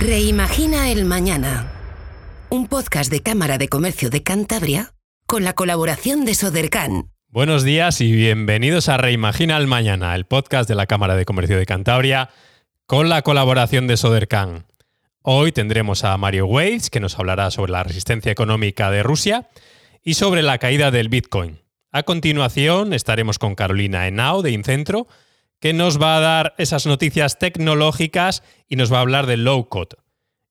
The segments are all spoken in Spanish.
Reimagina el Mañana. Un podcast de Cámara de Comercio de Cantabria con la colaboración de Sodercan. Buenos días y bienvenidos a Reimagina el Mañana, el podcast de la Cámara de Comercio de Cantabria con la colaboración de Sodercan. Hoy tendremos a Mario Waits, que nos hablará sobre la resistencia económica de Rusia y sobre la caída del Bitcoin. A continuación estaremos con Carolina Henao de Incentro, que nos va a dar esas noticias tecnológicas y nos va a hablar del low code.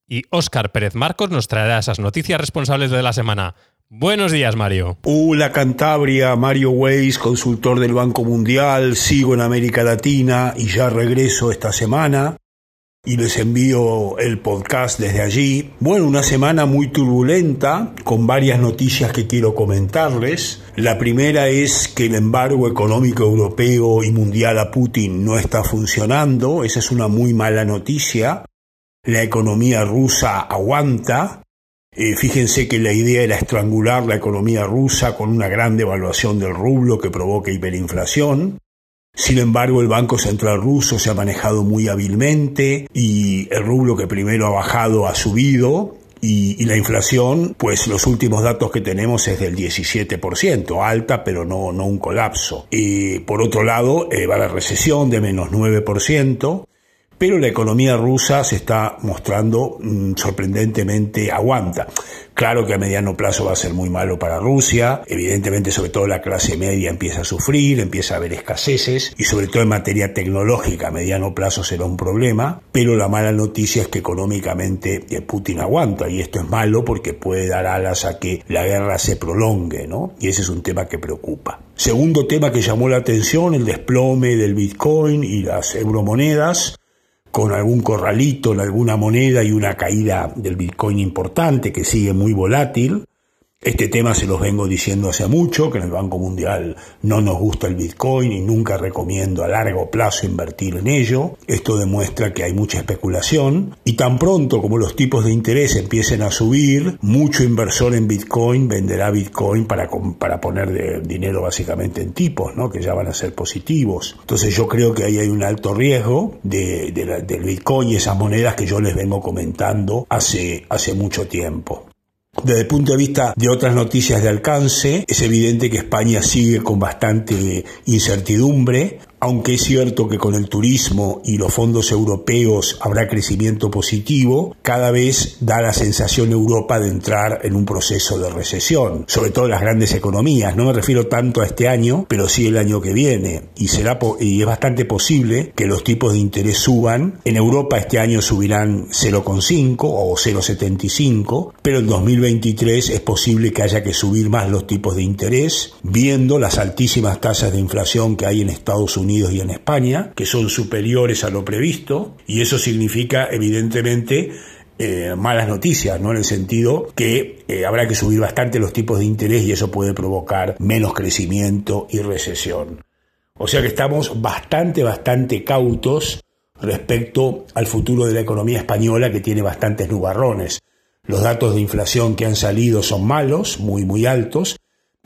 Y Óscar Pérez Marcos nos traerá esas noticias responsables de la semana. Buenos días, Mario. Hola Cantabria, Mario Weiss, consultor del Banco Mundial, sigo en América Latina y ya regreso esta semana y les envío el podcast desde allí. Bueno, una semana muy turbulenta con varias noticias que quiero comentarles. La primera es que el embargo económico europeo y mundial a Putin no está funcionando. Esa es una muy mala noticia. La economía rusa aguanta. Eh, fíjense que la idea era estrangular la economía rusa con una gran devaluación del rublo que provoque hiperinflación. Sin embargo, el Banco Central ruso se ha manejado muy hábilmente y el rublo que primero ha bajado ha subido y, la inflación, pues los últimos datos que tenemos es del 17%, alta pero no, no un colapso. Y por otro lado, eh, va la recesión de menos 9%, pero la economía rusa se está mostrando mm, sorprendentemente aguanta. Claro que a mediano plazo va a ser muy malo para Rusia, evidentemente sobre todo la clase media empieza a sufrir, empieza a haber escaseces y sobre todo en materia tecnológica a mediano plazo será un problema, pero la mala noticia es que económicamente eh, Putin aguanta y esto es malo porque puede dar alas a que la guerra se prolongue, ¿no? Y ese es un tema que preocupa. Segundo tema que llamó la atención, el desplome del Bitcoin y las euromonedas con algún corralito alguna moneda y una caída del Bitcoin importante que sigue muy volátil. Este tema se los vengo diciendo hace mucho, que en el Banco Mundial no nos gusta el Bitcoin y nunca recomiendo a largo plazo invertir en ello. Esto demuestra que hay mucha especulación y tan pronto como los tipos de interés empiecen a subir, mucho inversor en Bitcoin venderá Bitcoin para, para poner dinero básicamente en tipos, ¿no? que ya van a ser positivos. Entonces yo creo que ahí hay un alto riesgo de, del Bitcoin y esas monedas que yo les vengo comentando hace, hace mucho tiempo. Desde el punto de vista de otras noticias de alcance, es evidente que España sigue con bastante incertidumbre aunque es cierto que con el turismo y los fondos europeos habrá crecimiento positivo, cada vez da la sensación Europa de entrar en un proceso de recesión, sobre todo las grandes economías. No me refiero tanto a este año, pero sí el año que viene. Y, será y es bastante posible que los tipos de interés suban. En Europa este año subirán 0,5 o 0,75, pero en 2023 es posible que haya que subir más los tipos de interés, viendo las altísimas tasas de inflación que hay en Estados Unidos y en España, que son superiores a lo previsto, y eso significa evidentemente eh, malas noticias, ¿no? En el sentido que eh, habrá que subir bastante los tipos de interés y eso puede provocar menos crecimiento y recesión. O sea que estamos bastante, bastante cautos respecto al futuro de la economía española que tiene bastantes nubarrones. Los datos de inflación que han salido son malos, muy, muy altos,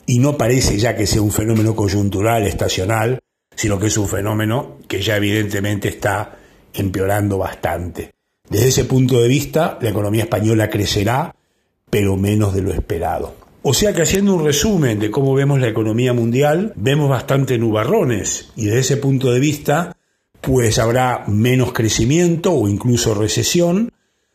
y no parece ya que sea un fenómeno coyuntural, estacional, sino que es un fenómeno que ya evidentemente está empeorando bastante. Desde ese punto de vista, la economía española crecerá, pero menos de lo esperado. O sea que haciendo un resumen de cómo vemos la economía mundial, vemos bastante nubarrones y desde ese punto de vista, pues habrá menos crecimiento o incluso recesión,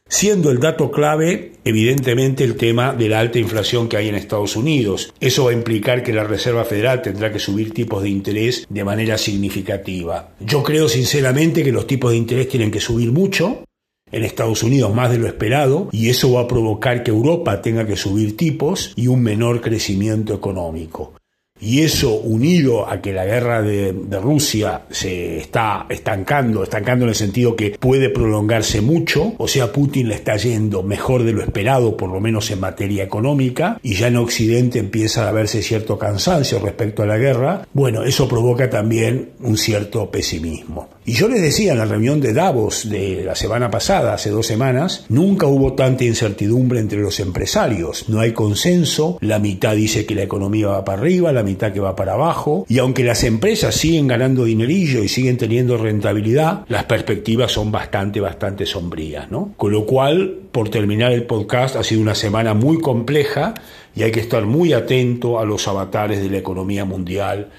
siendo el dato clave evidentemente el tema de la alta inflación que hay en Estados Unidos. Eso va a implicar que la Reserva Federal tendrá que subir tipos de interés de manera significativa. Yo creo sinceramente que los tipos de interés tienen que subir mucho, en Estados Unidos más de lo esperado y eso va a provocar que Europa tenga que subir tipos y un menor crecimiento económico. Y eso unido a que la guerra de, Rusia se está estancando, estancando en el sentido que puede prolongarse mucho, o sea, Putin le está yendo mejor de lo esperado, por lo menos en materia económica, y ya en Occidente empieza a verse cierto cansancio respecto a la guerra, bueno, eso provoca también un cierto pesimismo. Y yo les decía en la reunión de Davos de la semana pasada, hace dos semanas, nunca hubo tanta incertidumbre entre los empresarios, no hay consenso, la mitad dice que la economía va para arriba, la mitad que va para abajo. Y aunque las empresas siguen ganando dinerillo y siguen teniendo rentabilidad, las perspectivas son bastante, bastante sombrías, ¿no? Con lo cual, por terminar el podcast, ha sido una semana muy compleja y hay que estar muy atento a los avatares de la economía mundial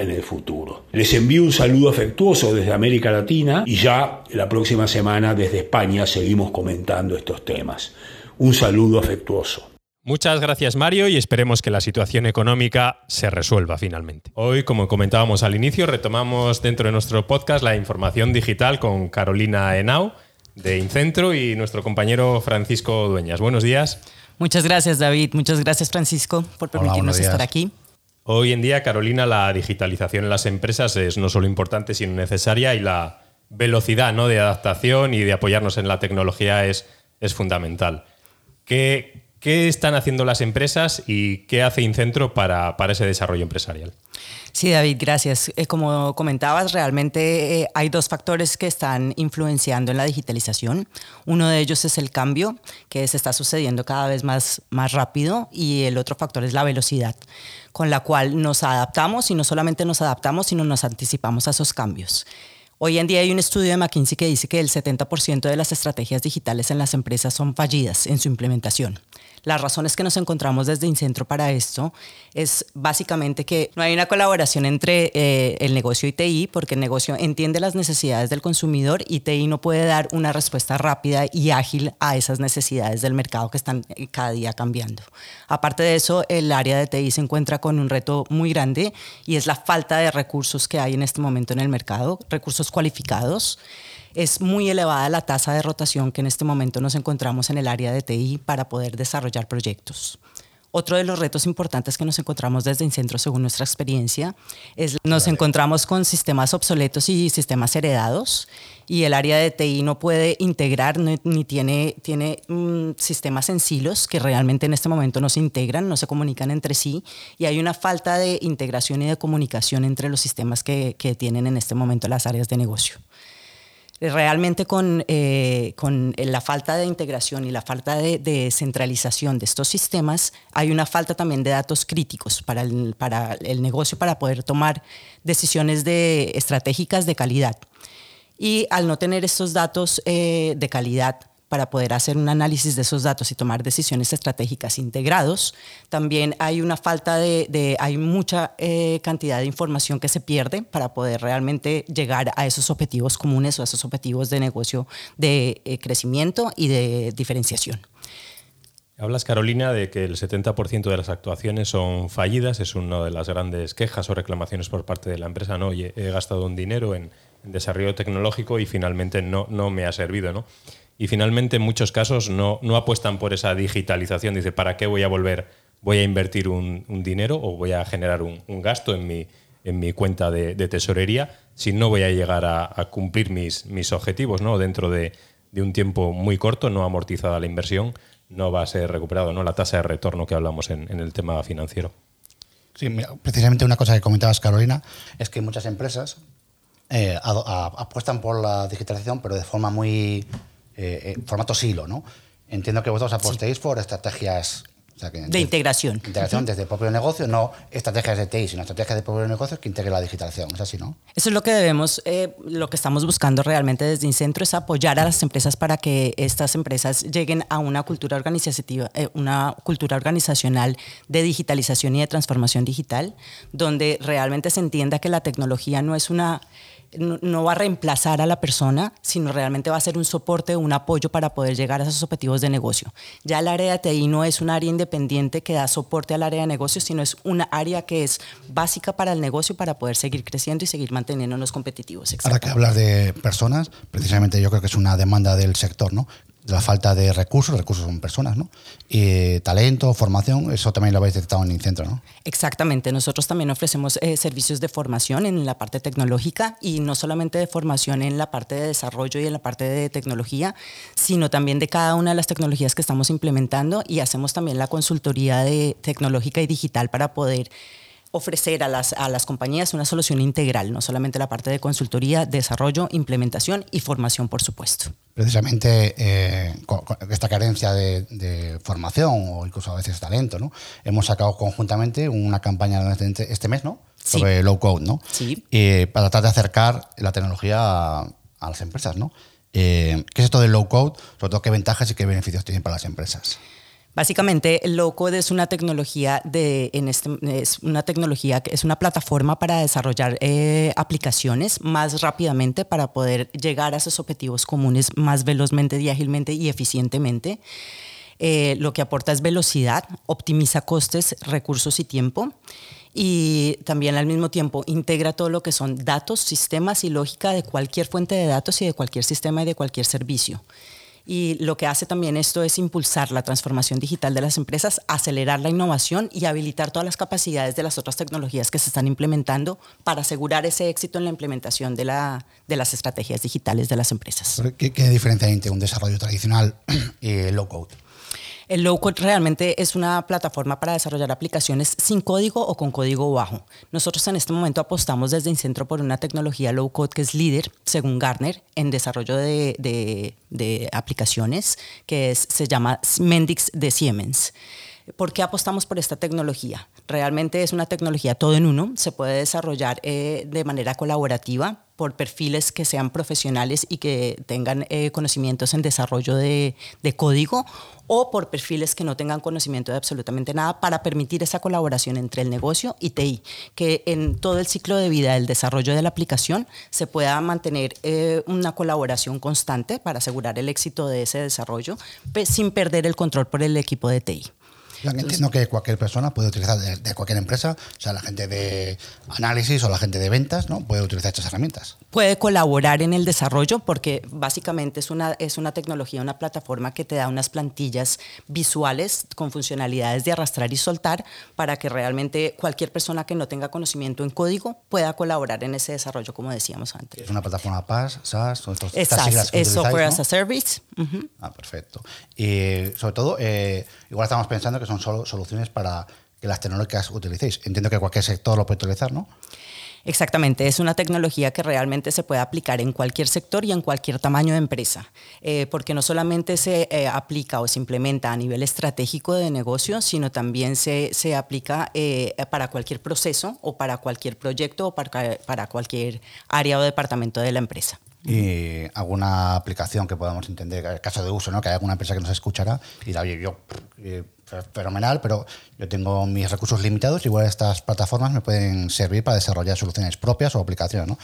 en el futuro. Les envío un saludo afectuoso desde América Latina y ya la próxima semana desde España seguimos comentando estos temas. Un saludo afectuoso. Muchas gracias Mario y esperemos que la situación económica se resuelva finalmente. Hoy, como comentábamos al inicio, retomamos dentro de nuestro podcast la información digital con Carolina Henao de Incentro y nuestro compañero Francisco Dueñas. Buenos días. Muchas gracias David, muchas gracias Francisco por permitirnos estar aquí. Hoy en día, Carolina, la digitalización en las empresas es no solo importante, sino necesaria y la velocidad ¿no? de adaptación y de apoyarnos en la tecnología es, es fundamental. ¿Qué, ¿Qué están haciendo las empresas y qué hace Incentro para, para ese desarrollo empresarial? Sí, David, gracias. Eh, como comentabas, realmente eh, hay dos factores que están influenciando en la digitalización. Uno de ellos es el cambio, que se está sucediendo cada vez más, más rápido, y el otro factor es la velocidad, con la cual nos adaptamos y no solamente nos adaptamos, sino nos anticipamos a esos cambios. Hoy en día hay un estudio de McKinsey que dice que el 70% de las estrategias digitales en las empresas son fallidas en su implementación. Las razones que nos encontramos desde Incentro para esto es básicamente que no hay una colaboración entre eh, el negocio y TI, porque el negocio entiende las necesidades del consumidor y TI no puede dar una respuesta rápida y ágil a esas necesidades del mercado que están eh, cada día cambiando. Aparte de eso, el área de TI se encuentra con un reto muy grande y es la falta de recursos que hay en este momento en el mercado, recursos cualificados es muy elevada la tasa de rotación que en este momento nos encontramos en el área de TI para poder desarrollar proyectos. Otro de los retos importantes que nos encontramos desde Incentro, según nuestra experiencia, es nos encontramos con sistemas obsoletos y sistemas heredados y el área de TI no puede integrar ni, tiene, tiene mm, sistemas en silos que realmente en este momento no se integran, no se comunican entre sí y hay una falta de integración y de comunicación entre los sistemas que, que tienen en este momento las áreas de negocio realmente con, eh, con, la falta de integración y la falta de, centralización de estos sistemas, hay una falta también de datos críticos para el, para el negocio para poder tomar decisiones de, estratégicas de calidad. Y al no tener estos datos eh, de calidad, para poder hacer un análisis de esos datos y tomar decisiones estratégicas integrados. También hay una falta de, hay mucha eh, cantidad de información que se pierde para poder realmente llegar a esos objetivos comunes o a esos objetivos de negocio de eh, crecimiento y de diferenciación. Hablas, Carolina, de que el 70% de las actuaciones son fallidas. Es una de las grandes quejas o reclamaciones por parte de la empresa. ¿no? Oye, he gastado un dinero en, en desarrollo tecnológico y finalmente no, no me ha servido. ¿no? Y finalmente en muchos casos no, no apuestan por esa digitalización. Dice, ¿para qué voy a volver? ¿Voy a invertir un, dinero o voy a generar un, gasto en mi, en mi cuenta de, tesorería si no voy a llegar a, cumplir mis, mis objetivos ¿no? dentro de, un tiempo muy corto, no amortizada la inversión? no va a ser recuperado, ¿no? La tasa de retorno que hablamos en, el tema financiero. Sí, precisamente una cosa que comentabas, Carolina, es que muchas empresas eh, apuestan por la digitalización, pero de forma muy eh, formato silo, ¿no? Entiendo que vosotros apostéis por estrategias de integración. Integración desde el propio negocio, no estrategias de TI, sino estrategias de propio negocio que integren la digitalización. Es así, ¿no? Eso es lo que debemos, eh, lo que estamos buscando realmente desde Incentro es apoyar a las empresas para que estas empresas lleguen a una cultura organizativa, eh, una cultura organizacional de digitalización y de transformación digital, donde realmente se entienda que la tecnología no es una no, va a reemplazar a la persona, sino realmente va a ser un soporte, un apoyo para poder llegar a esos objetivos de negocio. Ya el área de TI no es un área independiente que da soporte al área de negocio, sino es una área que es básica para el negocio para poder seguir creciendo y seguir manteniéndonos competitivos. Ahora que hablar de personas, precisamente yo creo que es una demanda del sector, ¿no? La falta de recursos, recursos son personas, ¿no? Y talento, formación, eso también lo habéis detectado en Incentro, ¿no? Exactamente, nosotros también ofrecemos eh, servicios de formación en la parte tecnológica y no solamente de formación en la parte de desarrollo y en la parte de tecnología, sino también de cada una de las tecnologías que estamos implementando y hacemos también la consultoría de tecnológica y digital para poder ofrecer a las, a las compañías una solución integral, no solamente la parte de consultoría, desarrollo, implementación y formación, por supuesto. Precisamente eh, con, esta carencia de, formación o incluso a veces talento, ¿no? hemos sacado conjuntamente una campaña este, este mes ¿no? sobre low code, ¿no? Sí. Eh, para tratar de acercar la tecnología a, las empresas. ¿no? Eh, ¿Qué es esto del low code? Sobre todo, ¿qué ventajas y qué beneficios tienen para las empresas? Básicamente, el low code es una tecnología de, este, es una tecnología es una plataforma para desarrollar eh, aplicaciones más rápidamente para poder llegar a esos objetivos comunes más velozmente y ágilmente y eficientemente. Eh, lo que aporta es velocidad, optimiza costes, recursos y tiempo y también al mismo tiempo integra todo lo que son datos, sistemas y lógica de cualquier fuente de datos y de cualquier sistema y de cualquier servicio. Y lo que hace también esto es impulsar la transformación digital de las empresas, acelerar la innovación y habilitar todas las capacidades de las otras tecnologías que se están implementando para asegurar ese éxito en la implementación de, la, de las estrategias digitales de las empresas. ¿Qué, diferencia hay entre un desarrollo tradicional y low code? El low code realmente es una plataforma para desarrollar aplicaciones sin código o con código bajo. Nosotros en este momento apostamos desde Incentro por una tecnología low code que es líder, según Gartner, en desarrollo de, aplicaciones, que se llama Mendix de Siemens. ¿Por qué apostamos por esta tecnología? Realmente es una tecnología todo en uno, se puede desarrollar eh, de manera colaborativa por perfiles que sean profesionales y que tengan eh, conocimientos en desarrollo de, código o por perfiles que no tengan conocimiento de absolutamente nada para permitir esa colaboración entre el negocio y TI, que en todo el ciclo de vida del desarrollo de la aplicación se pueda mantener eh, una colaboración constante para asegurar el éxito de ese desarrollo sin perder el control por el equipo de TI. Entiendo que cualquier persona puede utilizar de, cualquier empresa, o sea, la gente de análisis o la gente de ventas, ¿no? Puede utilizar estas herramientas. Puede colaborar en el desarrollo porque básicamente es una, es una tecnología, una plataforma que te da unas plantillas visuales con funcionalidades de arrastrar y soltar para que realmente cualquier persona que no tenga conocimiento en código pueda colaborar en ese desarrollo, como decíamos antes. Es una plataforma PaaS, SaaS, o estos, es SaaS, es Software as a Service. Ah, perfecto. Y sobre todo, eh, igual estamos pensando que son solo soluciones para que las tecnologías utilicéis. Entiendo que cualquier sector lo puede utilizar, ¿no? Exactamente, es una tecnología que realmente se puede aplicar en cualquier sector y en cualquier tamaño de empresa, eh, porque no solamente se eh, aplica o se implementa a nivel estratégico de negocio, sino también se, se aplica eh, para cualquier proceso o para cualquier proyecto o para, para cualquier área o departamento de la empresa y alguna aplicación que podamos entender, el caso de uso, ¿no? que hay alguna empresa que nos escuchará y dirá, oye, yo, eh, fenomenal, pero yo tengo mis recursos limitados, igual estas plataformas me pueden servir para desarrollar soluciones propias o aplicaciones. ¿no?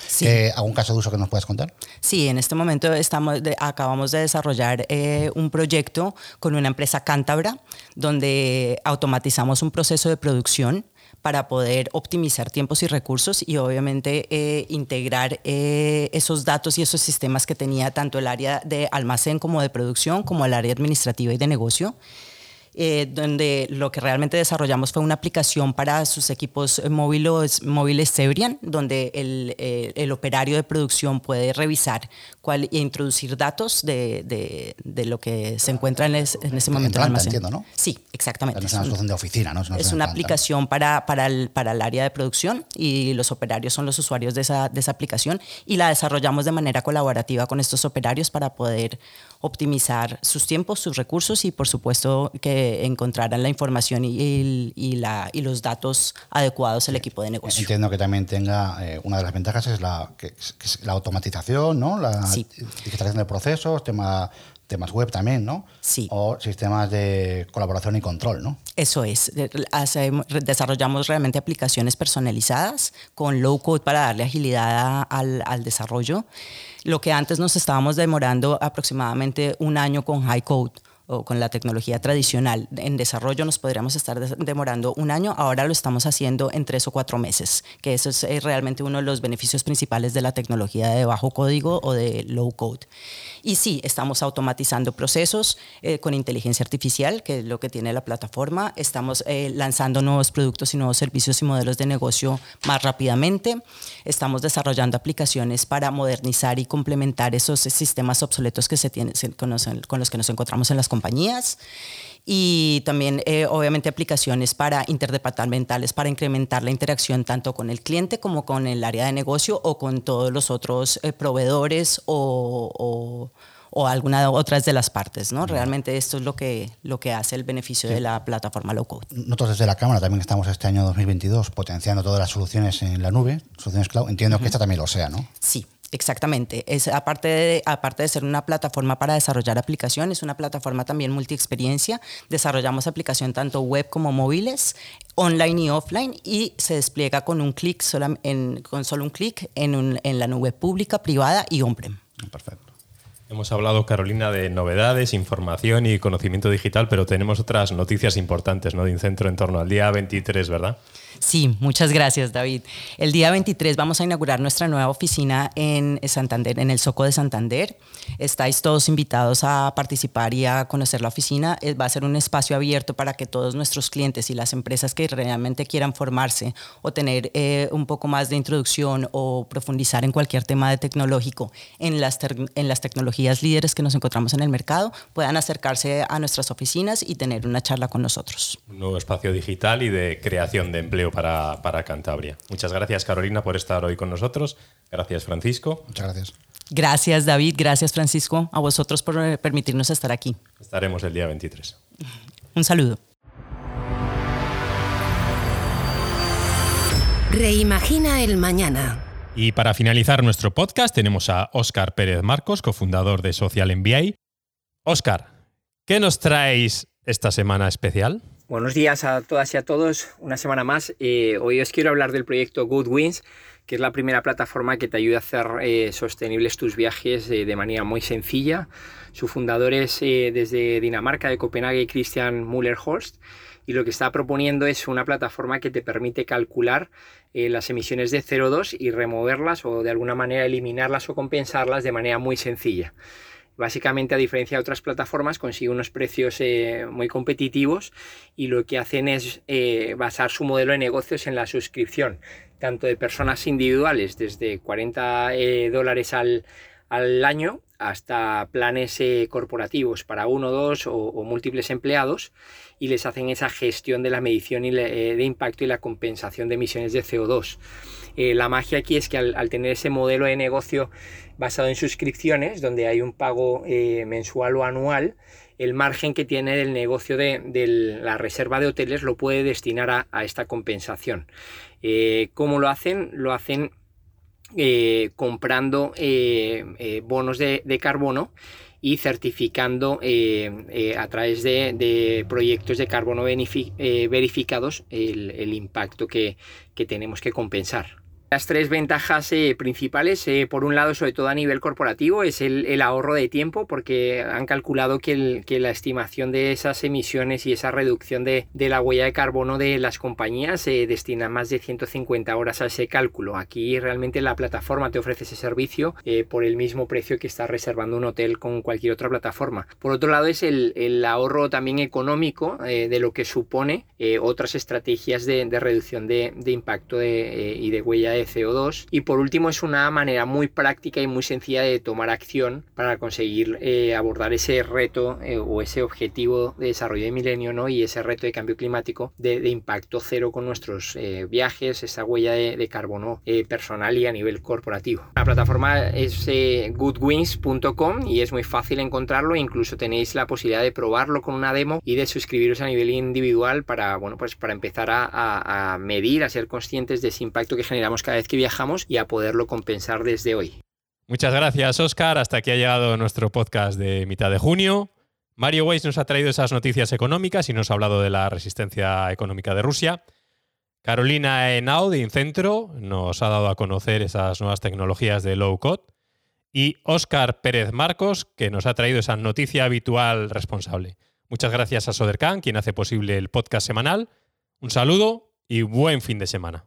¿Algún caso de uso que nos puedas contar? Sí, en este momento estamos acabamos de desarrollar eh, un proyecto con una empresa cántabra donde automatizamos un proceso de producción para poder optimizar tiempos y recursos y obviamente eh, integrar eh, esos datos y esos sistemas que tenía tanto el área de almacén como de producción como el área administrativa y de negocio. Eh, donde lo que realmente desarrollamos fue una aplicación para sus equipos móviles, móviles Sebrian, donde el, eh, el, operario de producción puede revisar cuál, e introducir datos de, de, de, lo que se encuentra en, en ese momento en almacén. entiendo, ¿no? Sí, exactamente. es una solución de oficina, ¿no? Es una, aplicación para, para, el, para el área de producción y los operarios son los usuarios de esa, de esa aplicación y la desarrollamos de manera colaborativa con estos operarios para poder optimizar sus tiempos, sus recursos y por supuesto que encontraran la información y, la, y los datos adecuados el equipo de negocio. Entiendo que también tenga, eh, una de las ventajas es la, que, la automatización, ¿no? la digitalización de procesos, tema temas web también, ¿no? Sí. O sistemas de colaboración y control, ¿no? Eso es. desarrollamos realmente aplicaciones personalizadas con low code para darle agilidad al, al desarrollo. Lo que antes nos estábamos demorando aproximadamente un año con high code o con la tecnología tradicional en desarrollo nos podríamos estar demorando un año, ahora lo estamos haciendo en tres o cuatro meses, que eso es eh, realmente uno de los beneficios principales de la tecnología de bajo código o de low code. Y sí, estamos automatizando procesos eh, con inteligencia artificial, que es lo que tiene la plataforma. Estamos eh, lanzando nuevos productos y nuevos servicios y modelos de negocio más rápidamente. Estamos desarrollando aplicaciones para modernizar y complementar esos sistemas obsoletos que se tienen, con, los, que nos encontramos en las compañías compañías y también eh, obviamente aplicaciones para interdepartamentales para incrementar la interacción tanto con el cliente como con el área de negocio o con todos los otros eh, proveedores o, o, o alguna otras de las partes. ¿no? Realmente esto es lo que, lo que hace el beneficio de la plataforma low code. Nosotros desde la Cámara también estamos este año 2022 potenciando todas las soluciones en la nube, soluciones cloud. Entiendo que esta también lo sea, ¿no? Sí, Exactamente. Es, aparte, de, aparte de ser una plataforma para desarrollar aplicaciones, una plataforma también multiexperiencia. Desarrollamos aplicación tanto web como móviles, online y offline, y se despliega con un clic, con solo un clic en, en la nube pública, privada y on-prem. Perfecto. Hemos hablado, Carolina, de novedades, información y conocimiento digital, pero tenemos otras noticias importantes ¿no? de Incentro en torno al día 23, ¿verdad? Sí, muchas gracias, David. El día 23 vamos a inaugurar nuestra nueva oficina en Santander, en el Soco de Santander. Estáis todos invitados a participar y a conocer la oficina. Eh, va a ser un espacio abierto para que todos nuestros clientes y las empresas que realmente quieran formarse o tener eh, un poco más de introducción o profundizar en cualquier tema de tecnológico en las, en las tecnologías líderes que nos encontramos en el mercado puedan acercarse a nuestras oficinas y tener una charla con nosotros. Un nuevo espacio digital y de creación de empleo para, para Cantabria. Muchas gracias, Carolina, por estar hoy con nosotros. Gracias, Francisco. Muchas gracias. Gracias, David. Gracias, Francisco. A vosotros por eh, permitirnos estar aquí. Estaremos el día 23. Un saludo. Reimagina el mañana. Y para finalizar nuestro podcast tenemos a Óscar Pérez Marcos, cofundador de Social MBA. Óscar, ¿qué nos traéis esta semana especial? Buenos días a todas y a todos. Una semana más. Eh, hoy os quiero hablar del proyecto Good Wins, que es la primera plataforma que te ayuda a hacer eh, sostenibles tus viajes eh, de manera muy sencilla. Su fundador es desde Dinamarca, de Copenhague, Christian Müller-Horst. Y lo que está proponiendo es una plataforma que te permite calcular las emisiones de CO2 y removerlas o de alguna manera eliminarlas o compensarlas de manera muy sencilla. Básicamente, a diferencia de otras plataformas, consigue unos precios eh, muy competitivos y lo que hacen es eh, basar su modelo de negocios en la suscripción, tanto de personas individuales, desde 40 eh, dólares al, año, hasta planes corporativos para uno, dos o, múltiples empleados y les hacen esa gestión de la medición y de impacto y la compensación de emisiones de CO2. La magia aquí es que al tener ese modelo de negocio basado en suscripciones, donde hay un pago eh, mensual o anual, el margen que tiene del negocio de, la reserva de hoteles lo puede destinar a, esta compensación. Eh, ¿Cómo lo hacen? Lo hacen eh, comprando bonos de, carbono y certificando a través de, proyectos de carbono verificados el, impacto que tenemos que compensar. Las tres ventajas eh, principales, eh, por un lado, sobre todo a nivel corporativo, es el, ahorro de tiempo, porque han calculado que, la estimación de esas emisiones y esa reducción de, la huella de carbono de las compañías se eh, destina más de 150 horas a ese cálculo. Aquí realmente la plataforma te ofrece ese servicio por el mismo precio que está reservando un hotel con cualquier otra plataforma. Por otro lado, es el, ahorro también económico de lo que supone otras estrategias de, reducción de, impacto y de huella de CO2. Y por último es una manera muy práctica y muy sencilla de tomar acción para conseguir eh, abordar ese reto eh, o ese objetivo de desarrollo de milenio ¿no? y ese reto de cambio climático de, impacto cero con nuestros eh, viajes, esa huella de, carbono personal y a nivel corporativo. La plataforma es goodwins.com y es muy fácil encontrarlo, incluso tenéis la posibilidad de probarlo con una demo y de suscribiros a nivel individual para, bueno, pues para empezar a medir, a ser conscientes de ese impacto que generamos cada vez que viajamos y a poderlo compensar desde hoy. Muchas gracias, Oscar. Hasta aquí ha llegado nuestro podcast de mitad de junio. Mario Weiss nos ha traído esas noticias económicas y nos ha hablado de la resistencia económica de Rusia. Carolina Henao de Incentro nos ha dado a conocer esas nuevas tecnologías de low code. Y Óscar Pérez Marcos, que nos ha traído esa noticia habitual responsable. Muchas gracias a Sodercan, quien hace posible el podcast semanal. Un saludo y buen fin de semana.